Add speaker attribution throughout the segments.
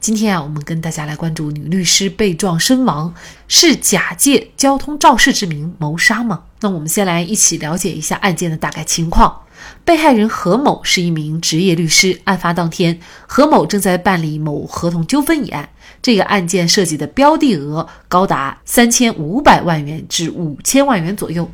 Speaker 1: 今天啊，我们跟大家来关注女律师被撞身亡，是假借交通肇事之名谋杀吗？那我们先来一起了解一下案件的大概情况。被害人何某是一名职业律师，案发当天，何某正在办理某合同纠纷一案，这个案件涉及的标的额高达三千五百万元至五千万元左右。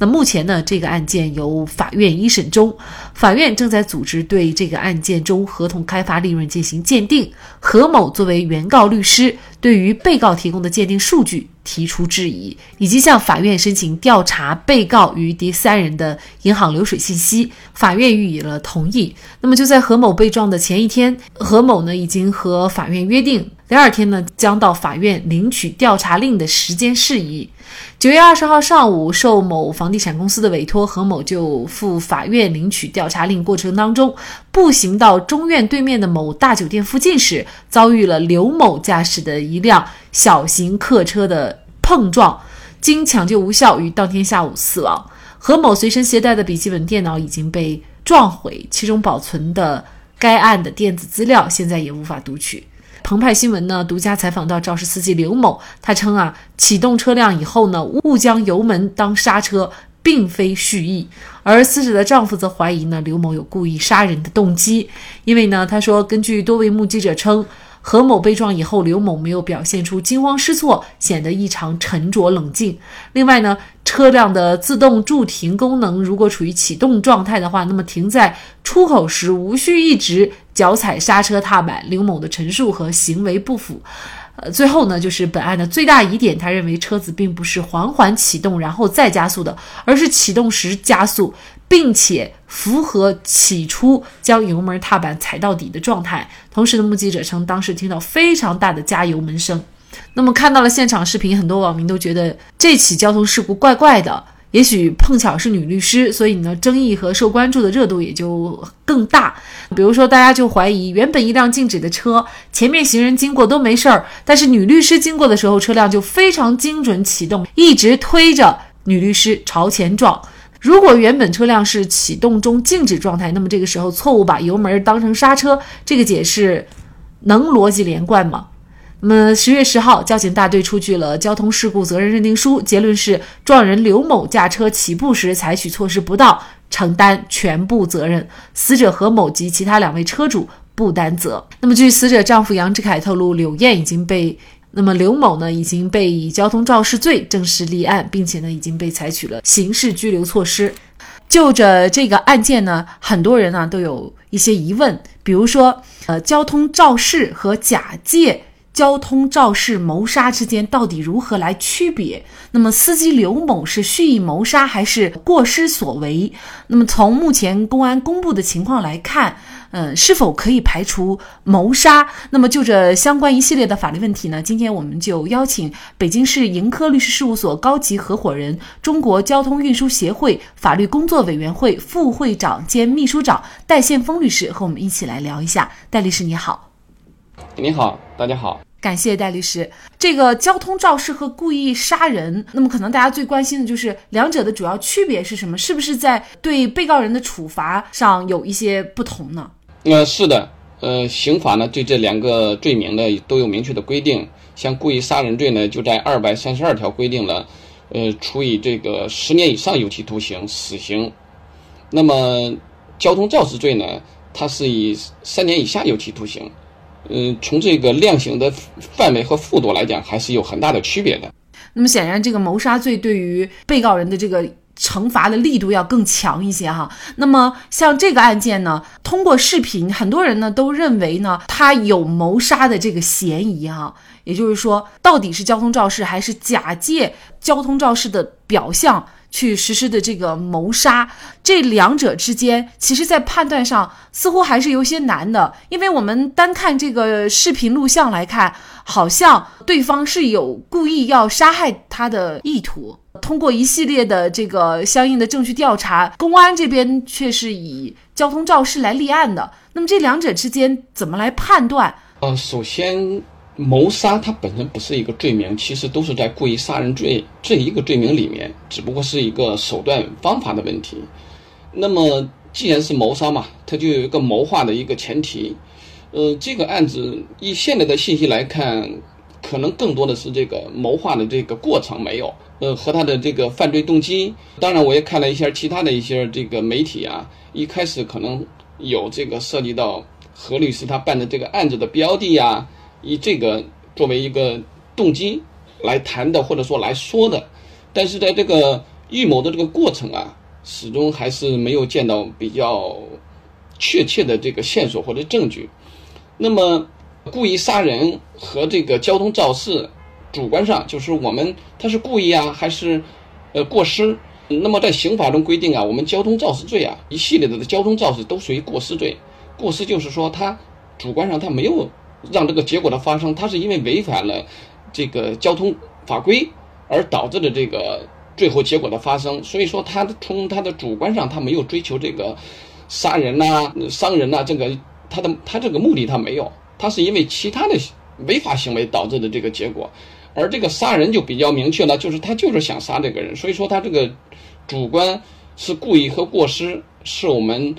Speaker 1: 那目前呢，这个案件由法院一审中，法院正在组织对这个案件中合同开发利润进行鉴定。何某作为原告律师，对于被告提供的鉴定数据提出质疑，以及向法院申请调查被告与第三人的银行流水信息，法院予以了同意。那么就在何某被撞的前一天，何某呢已经和法院约定。第二天呢，将到法院领取调查令的时间事宜。九月二十号上午，受某房地产公司的委托，何某就赴法院领取调查令过程当中，步行到中院对面的某大酒店附近时，遭遇了刘某驾驶的一辆小型客车的碰撞，经抢救无效，于当天下午死亡。何某随身携带的笔记本电脑已经被撞毁，其中保存的该案的电子资料现在也无法读取。澎湃新闻呢独家采访到肇事司机刘某，他称啊，启动车辆以后呢，误将油门当刹车，并非蓄意。而死者的丈夫则怀疑呢，刘某有故意杀人的动机，因为呢，他说，根据多位目击者称。何某被撞以后，刘某没有表现出惊慌失措，显得异常沉着冷静。另外呢，车辆的自动驻停功能如果处于启动状态的话，那么停在出口时无需一直脚踩刹车踏板。刘某的陈述和行为不符。呃，最后呢，就是本案的最大疑点，他认为车子并不是缓缓启动然后再加速的，而是启动时加速，并且符合起初将油门踏板踩到底的状态。同时的目击者称，当时听到非常大的加油门声。那么看到了现场视频，很多网民都觉得这起交通事故怪怪的。也许碰巧是女律师，所以呢，争议和受关注的热度也就更大。比如说，大家就怀疑，原本一辆静止的车，前面行人经过都没事儿，但是女律师经过的时候，车辆就非常精准启动，一直推着女律师朝前撞。如果原本车辆是启动中静止状态，那么这个时候错误把油门当成刹车，这个解释能逻辑连贯吗？那么十月十号，交警大队出具了交通事故责任认定书，结论是撞人刘某驾车起步时采取措施不当，承担全部责任，死者何某及其他两位车主不担责。那么据死者丈夫杨志凯透露，柳燕已经被，那么刘某呢已经被以交通肇事罪正式立案，并且呢已经被采取了刑事拘留措施。就着这个案件呢，很多人呢都有一些疑问，比如说，呃，交通肇事和假借。交通肇事谋杀之间到底如何来区别？那么司机刘某是蓄意谋杀还是过失所为？那么从目前公安公布的情况来看，嗯，是否可以排除谋杀？那么就这相关一系列的法律问题呢？今天我们就邀请北京市盈科律师事务所高级合伙人、中国交通运输协会法律工作委员会副会长兼秘书长戴宪峰律师和我们一起来聊一下。戴律师你好，
Speaker 2: 你好，大家好。
Speaker 1: 感谢戴律师。这个交通肇事和故意杀人，那么可能大家最关心的就是两者的主要区别是什么？是不是在对被告人的处罚上有一些不同呢？
Speaker 2: 呃，是的。呃，刑法呢对这两个罪名呢都有明确的规定。像故意杀人罪呢，就在二百三十二条规定了，呃，处以这个十年以上有期徒刑、死刑。那么交通肇事罪呢，它是以三年以下有期徒刑。嗯，从这个量刑的范围和幅度来讲，还是有很大的区别的。
Speaker 1: 那么显然，这个谋杀罪对于被告人的这个惩罚的力度要更强一些哈。那么像这个案件呢，通过视频，很多人呢都认为呢，他有谋杀的这个嫌疑哈。也就是说，到底是交通肇事还是假借交通肇事的表象？去实施的这个谋杀，这两者之间，其实在判断上似乎还是有些难的，因为我们单看这个视频录像来看，好像对方是有故意要杀害他的意图。
Speaker 3: 通过一系列的这个相应的证据调查，公安这边却是以交通肇事来立案的。那么这两者之间怎么来判断？
Speaker 2: 呃，首先，谋杀它本身不是一个罪名，其实都是在故意杀人罪这一个罪名里面，只不过是一个手段方法的问题。那么既然是谋杀嘛，它就有一个谋划的一个前提。呃，这个案子以现在的信息来看，可能更多的是这个谋划的这个过程没有，呃，和他的这个犯罪动机。当然，我也看了一下其他的一些这个媒体啊，一开始可能有这个涉及到何律师他办的这个案子的标的呀，以这个作为一个动机来谈的，或者说来说的。但是在这个预谋的这个过程啊，始终还是没有见到比较确切的这个线索或者证据。那么，故意杀人和这个交通肇事，主观上就是我们他是故意啊，还是呃过失？那么在刑法中规定啊，我们交通肇事罪啊，一系列的交通肇事都属于过失罪。过失就是说他主观上他没有让这个结果的发生，他是因为违反了这个交通法规而导致的这个最后结果的发生。所以说他从他的主观上他没有追求这个杀人呐、伤人呐这个。他的他这个目的他没有，他是因为其他的违法行为导致的这个结果，而这个杀人就比较明确了，就是他就是想杀这个人，所以说他这个主观是故意和过失，是我们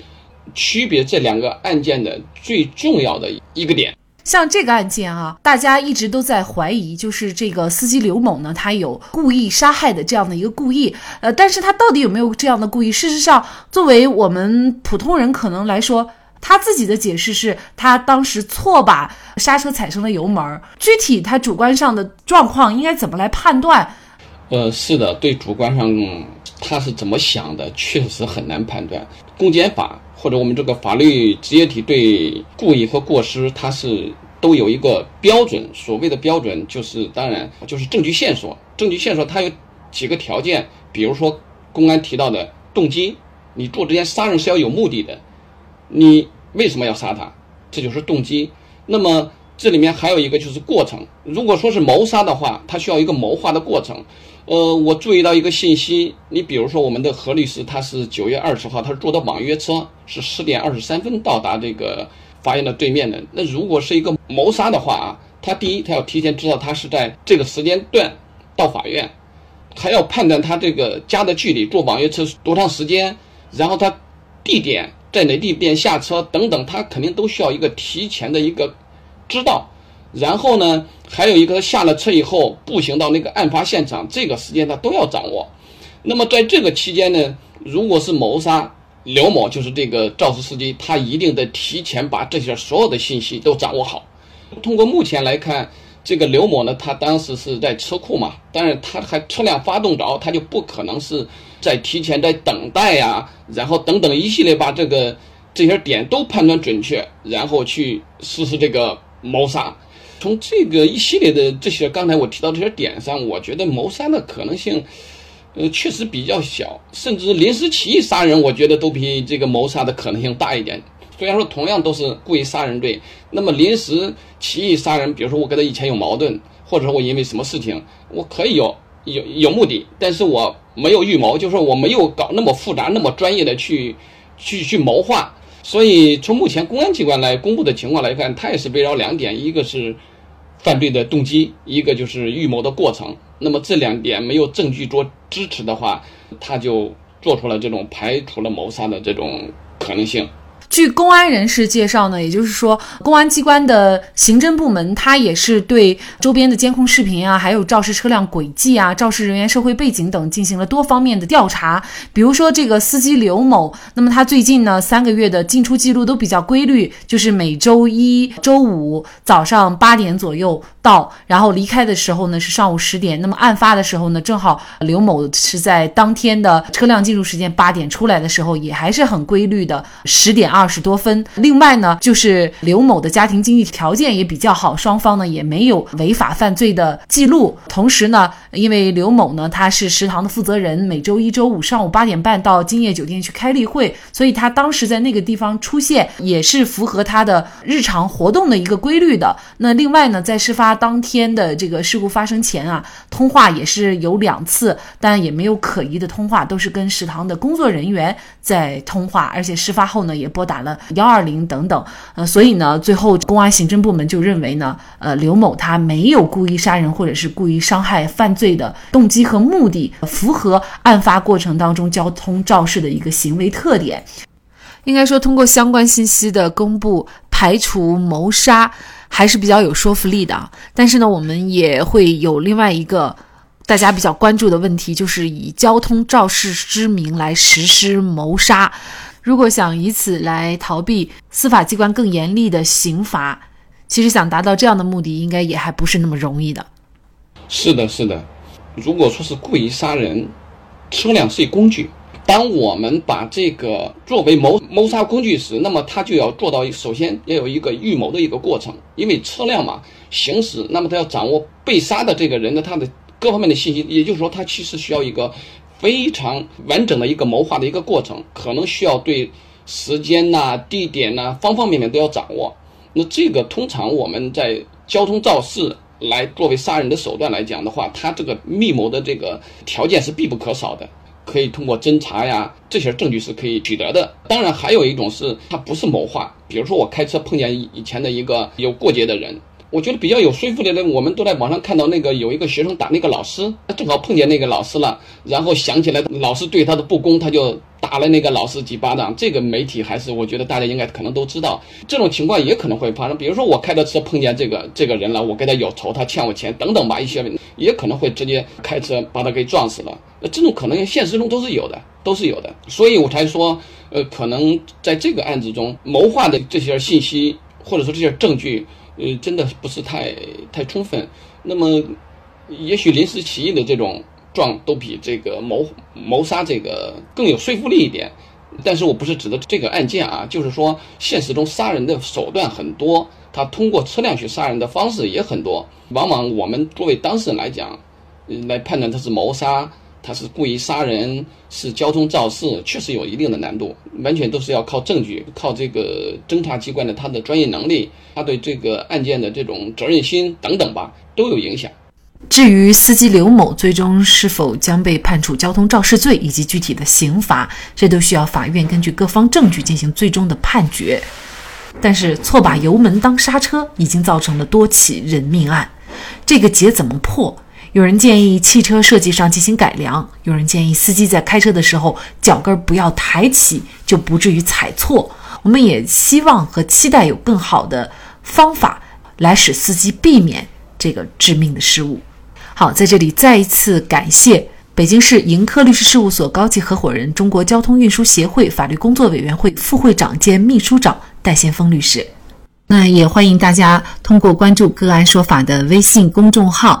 Speaker 2: 区别这两个案件的最重要的一个点。
Speaker 3: 像这个案件啊，大家一直都在怀疑，就是这个司机刘某呢，他有故意杀害的这样的一个故意，呃，但是他到底有没有这样的故意？事实上，作为我们普通人可能来说。他自己的解释是他当时错把刹车踩成了油门，具体他主观上的状况应该怎么来判断？
Speaker 2: 呃，是的，对主观上他是怎么想的，确实很难判断。公检法或者我们这个法律职业体对故意和过失，它是都有一个标准。所谓的标准，就是当然就是证据线索。证据线索它有几个条件，比如说公安提到的动机，你做这件杀人是要有目的的。你为什么要杀他？这就是动机。那么这里面还有一个就是过程。如果说是谋杀的话，它需要一个谋划的过程。呃，我注意到一个信息，你比如说我们的何律师，他是九月二十号，他是坐的网约车，是十点二十三分到达这个法院的对面的。那如果是一个谋杀的话啊，他第一他要提前知道他是在这个时间段到法院，还要判断他这个家的距离，坐网约车多长时间，然后他地点。在哪地点下车等等，他肯定都需要一个提前的一个知道。然后呢，还有一个他下了车以后步行到那个案发现场，这个时间他都要掌握。那么在这个期间呢，如果是谋杀刘某，就是这个肇事司机，他一定得提前把这些所有的信息都掌握好。通过目前来看。这个刘某呢，他当时是在车库嘛，但是他还车辆发动着，他就不可能是在提前在等待呀，然后等等一系列把这个这些点都判断准确，然后去实施这个谋杀。从这个一系列的这些刚才我提到这些点上，我觉得谋杀的可能性，呃，确实比较小，甚至临时起意杀人，我觉得都比这个谋杀的可能性大一点。虽然说同样都是故意杀人罪，那么临时起意杀人，比如说我跟他以前有矛盾，或者说我因为什么事情，我可以有有有目的，但是我没有预谋，就是说我没有搞那么复杂、那么专业的去去去谋划。所以从目前公安机关来公布的情况来看，他也是围绕两点，一个是犯罪的动机，一个就是预谋的过程。那么这两点没有证据做支持的话，他就做出了这种排除了谋杀的这种可能性。
Speaker 3: 据公安人士介绍呢，也就是说，公安机关的刑侦部门，他也是对周边的监控视频啊，还有肇事车辆轨迹啊、肇事人员社会背景等进行了多方面的调查。比如说，这个司机刘某，那么他最近呢三个月的进出记录都比较规律，就是每周一周五早上八点左右到，然后离开的时候呢是上午十点。那么案发的时候呢，正好刘某是在当天的车辆进入时间八点出来的时候，也还是很规律的十点二。十多分。另外呢，就是刘某的家庭经济条件也比较好，双方呢也没有违法犯罪的记录。同时呢，因为刘某呢他是食堂的负责人，每周一周五上午八点半到金叶酒店去开例会，所以他当时在那个地方出现也是符合他的日常活动的一个规律的。那另外呢，在事发
Speaker 1: 他当天的这个事故发生前啊，通话也是有两次，但也没有可疑的通话，都是跟食堂的工作人员在通话，而且事发后呢，也拨打了幺二零等等。呃，所以呢，最后公安行政部门就认为呢，呃，刘某他没有故意杀人或者是故意伤害犯罪的动机和目的，符合案发过程当中交通肇事的一个行为特点。应该说，通过相关信息的公布，排除谋杀还是比较有说服力的。但是呢，我们也会有另外一个大家比较关注的问题，就是以交通肇事之名来实施谋杀。如果想以此来逃避司法机关更严厉的刑罚，其实想达到这样的目的，应该也还不是那么容易的。
Speaker 2: 是的，是的。如果说是故意杀人，车辆是一工具。当我们把这个作为谋谋杀工具时，那么他就要做到，首先要有一个预谋的一个过程，因为车辆嘛行驶，那么他要掌握被杀的这个人的他的各方面的信息，也就是说，他其实需要一个非常完整的一个谋划的一个过程，可能需要对时间呐、地点呐方方面面都要掌握。那这个通常我们在交通肇事来作为杀人的手段来讲的话，他这个密谋的这个条件是必不可少的。可以通过侦查呀，这些证据是可以取得的。当然，还有一种是它不是谋划，比如说我开车碰见以前的一个有过节的人，我觉得比较有说服力的。我们都在网上看到那个有一个学生打那个老师，他正好碰见那个老师了，然后想起来老师对他的不公，他就。打了那个老师几巴掌，这个媒体还是我觉得大家应该可能都知道，这种情况也可能会发生。比如说我开的车碰见这个这个人了，我跟他有仇，他欠我钱等等吧，一些也可能会直接开车把他给撞死了。那这种可能现实中都是有的，都是有的。所以我才说，呃，可能在这个案子中谋划的这些信息或者说这些证据，呃，真的不是太太充分。那么，也许临时起意的这种。撞都比这个谋谋杀这个更有说服力一点，但是我不是指的这个案件啊，就是说现实中杀人的手段很多，他通过车辆去杀人的方式也很多，往往我们作为当事人来讲，来判断他是谋杀，他是故意杀人，是交通肇事，确实有一定的难度，完全都是要靠证据，靠这个侦查机关的他的专业能力，他对这个案件的这种责任心等等吧，都有影响。
Speaker 1: 至于司机刘某最终是否将被判处交通肇事罪以及具体的刑罚，这都需要法院根据各方证据进行最终的判决。但是错把油门当刹车，已经造成了多起人命案，这个结怎么破？有人建议汽车设计上进行改良，有人建议司机在开车的时候脚跟不要抬起，就不至于踩错。我们也希望和期待有更好的方法来使司机避免这个致命的失误。好，在这里再一次感谢北京市盈科律师事务所高级合伙人、中国交通运输协会法律工作委员会副会长兼秘书长戴先锋律师。那也欢迎大家通过关注“个案说法”的微信公众号，